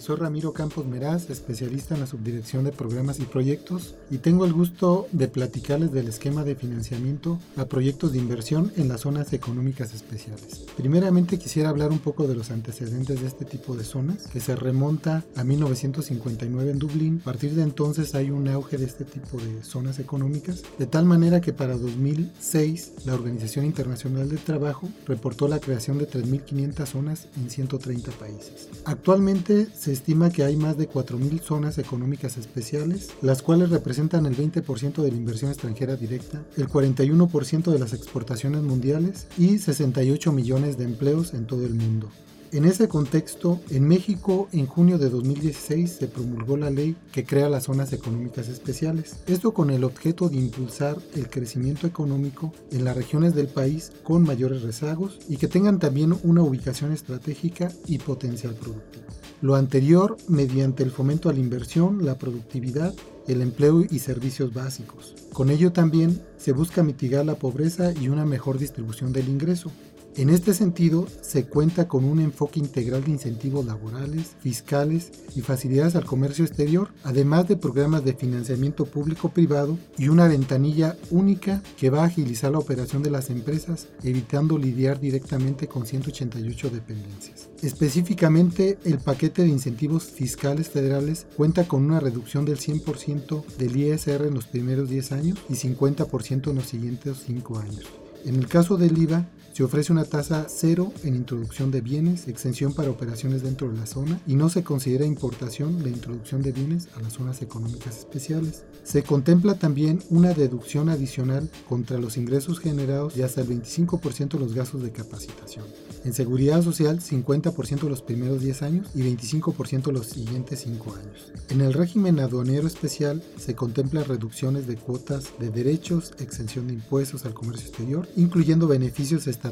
Soy Ramiro Campos Meraz, especialista en la subdirección de programas y proyectos, y tengo el gusto de platicarles del esquema de financiamiento a proyectos de inversión en las zonas económicas especiales. Primeramente quisiera hablar un poco de los antecedentes de este tipo de zonas, que se remonta a 1959 en Dublín. A partir de entonces hay un auge de este tipo de zonas económicas, de tal manera que para 2006 la Organización Internacional del Trabajo reportó la creación de 3.500 zonas en 130 países. Actualmente se estima que hay más de 4.000 zonas económicas especiales, las cuales representan el 20% de la inversión extranjera directa, el 41% de las exportaciones mundiales y 68 millones de empleos en todo el mundo. En ese contexto, en México, en junio de 2016 se promulgó la ley que crea las zonas económicas especiales. Esto con el objeto de impulsar el crecimiento económico en las regiones del país con mayores rezagos y que tengan también una ubicación estratégica y potencial productivo. Lo anterior mediante el fomento a la inversión, la productividad, el empleo y servicios básicos. Con ello también se busca mitigar la pobreza y una mejor distribución del ingreso, en este sentido, se cuenta con un enfoque integral de incentivos laborales, fiscales y facilidades al comercio exterior, además de programas de financiamiento público-privado y una ventanilla única que va a agilizar la operación de las empresas, evitando lidiar directamente con 188 dependencias. Específicamente, el paquete de incentivos fiscales federales cuenta con una reducción del 100% del ISR en los primeros 10 años y 50% en los siguientes 5 años. En el caso del IVA, se ofrece una tasa cero en introducción de bienes, exención para operaciones dentro de la zona y no se considera importación la introducción de bienes a las zonas económicas especiales. Se contempla también una deducción adicional contra los ingresos generados y hasta el 25% de los gastos de capacitación. En seguridad social, 50% los primeros 10 años y 25% los siguientes 5 años. En el régimen aduanero especial se contemplan reducciones de cuotas de derechos, exención de impuestos al comercio exterior, incluyendo beneficios estatales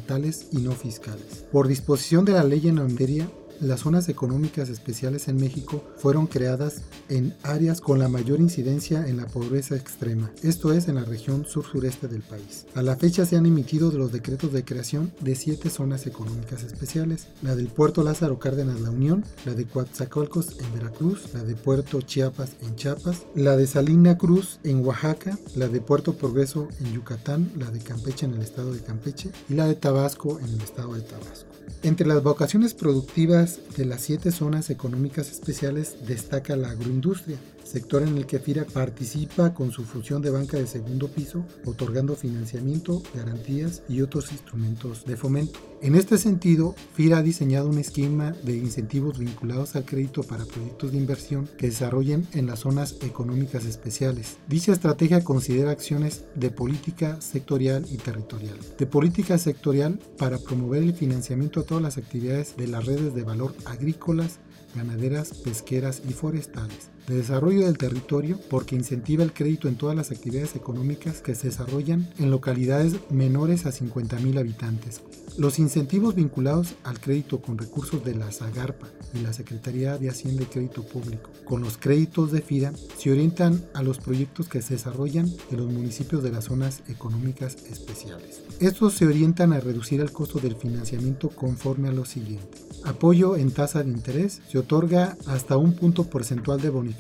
y no fiscales. Por disposición de la ley en materia, las zonas económicas especiales en México fueron creadas en áreas con la mayor incidencia en la pobreza extrema, esto es en la región sur-sureste del país. A la fecha se han emitido los decretos de creación de siete zonas económicas especiales, la del puerto Lázaro Cárdenas La Unión, la de Coatzacoalcos en Veracruz, la de Puerto Chiapas en Chiapas, la de Salina Cruz en Oaxaca, la de Puerto Progreso en Yucatán, la de Campeche en el estado de Campeche y la de Tabasco en el estado de Tabasco. Entre las vocaciones productivas de las siete zonas económicas especiales destaca la agroindustria, sector en el que FIRA participa con su función de banca de segundo piso, otorgando financiamiento, garantías y otros instrumentos de fomento. En este sentido, FIRA ha diseñado un esquema de incentivos vinculados al crédito para proyectos de inversión que desarrollen en las zonas económicas especiales. Dicha estrategia considera acciones de política sectorial y territorial. De política sectorial para promover el financiamiento a todas las actividades de las redes de valor agrícolas, ganaderas, pesqueras y forestales de desarrollo del territorio porque incentiva el crédito en todas las actividades económicas que se desarrollan en localidades menores a 50.000 habitantes. Los incentivos vinculados al crédito con recursos de la Zagarpa y la Secretaría de Hacienda y Crédito Público con los créditos de FIRA se orientan a los proyectos que se desarrollan en los municipios de las zonas económicas especiales. Estos se orientan a reducir el costo del financiamiento conforme a lo siguiente. Apoyo en tasa de interés se otorga hasta un punto porcentual de bonificación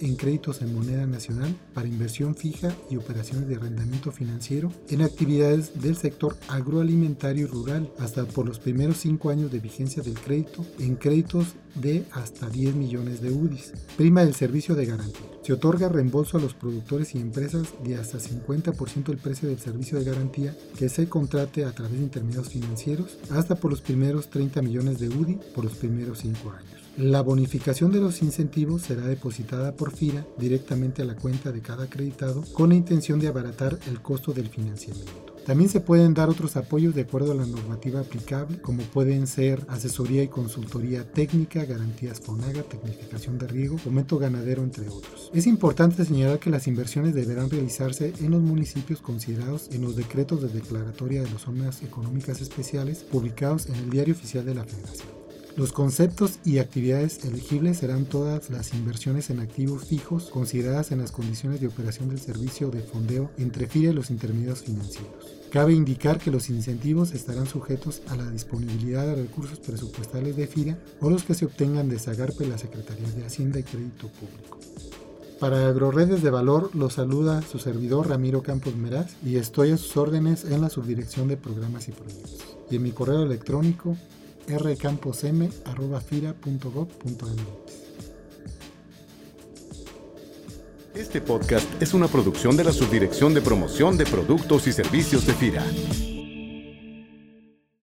en créditos en moneda nacional para inversión fija y operaciones de arrendamiento financiero en actividades del sector agroalimentario y rural hasta por los primeros cinco años de vigencia del crédito en créditos de hasta 10 millones de UDIs. Prima del servicio de garantía. Se otorga reembolso a los productores y empresas de hasta 50% del precio del servicio de garantía que se contrate a través de intermediarios financieros hasta por los primeros 30 millones de UDI por los primeros 5 años. La bonificación de los incentivos será depositada por FIRA directamente a la cuenta de cada acreditado con la intención de abaratar el costo del financiamiento. También se pueden dar otros apoyos de acuerdo a la normativa aplicable, como pueden ser asesoría y consultoría técnica, garantías FONAGA, tecnificación de riego, fomento ganadero, entre otros. Es importante señalar que las inversiones deberán realizarse en los municipios considerados en los decretos de declaratoria de las zonas económicas especiales publicados en el Diario Oficial de la Federación. Los conceptos y actividades elegibles serán todas las inversiones en activos fijos consideradas en las condiciones de operación del servicio de fondeo entre FIRA y los intermediarios financieros. Cabe indicar que los incentivos estarán sujetos a la disponibilidad de recursos presupuestales de FIRA o los que se obtengan de Zagarpe, la Secretaría de Hacienda y Crédito Público. Para Agroredes de Valor los saluda su servidor Ramiro Campos Meraz y estoy a sus órdenes en la subdirección de programas y proyectos. Y en mi correo electrónico rcamposm.fira.gov.mx. Este podcast es una producción de la Subdirección de Promoción de Productos y Servicios de FIRA.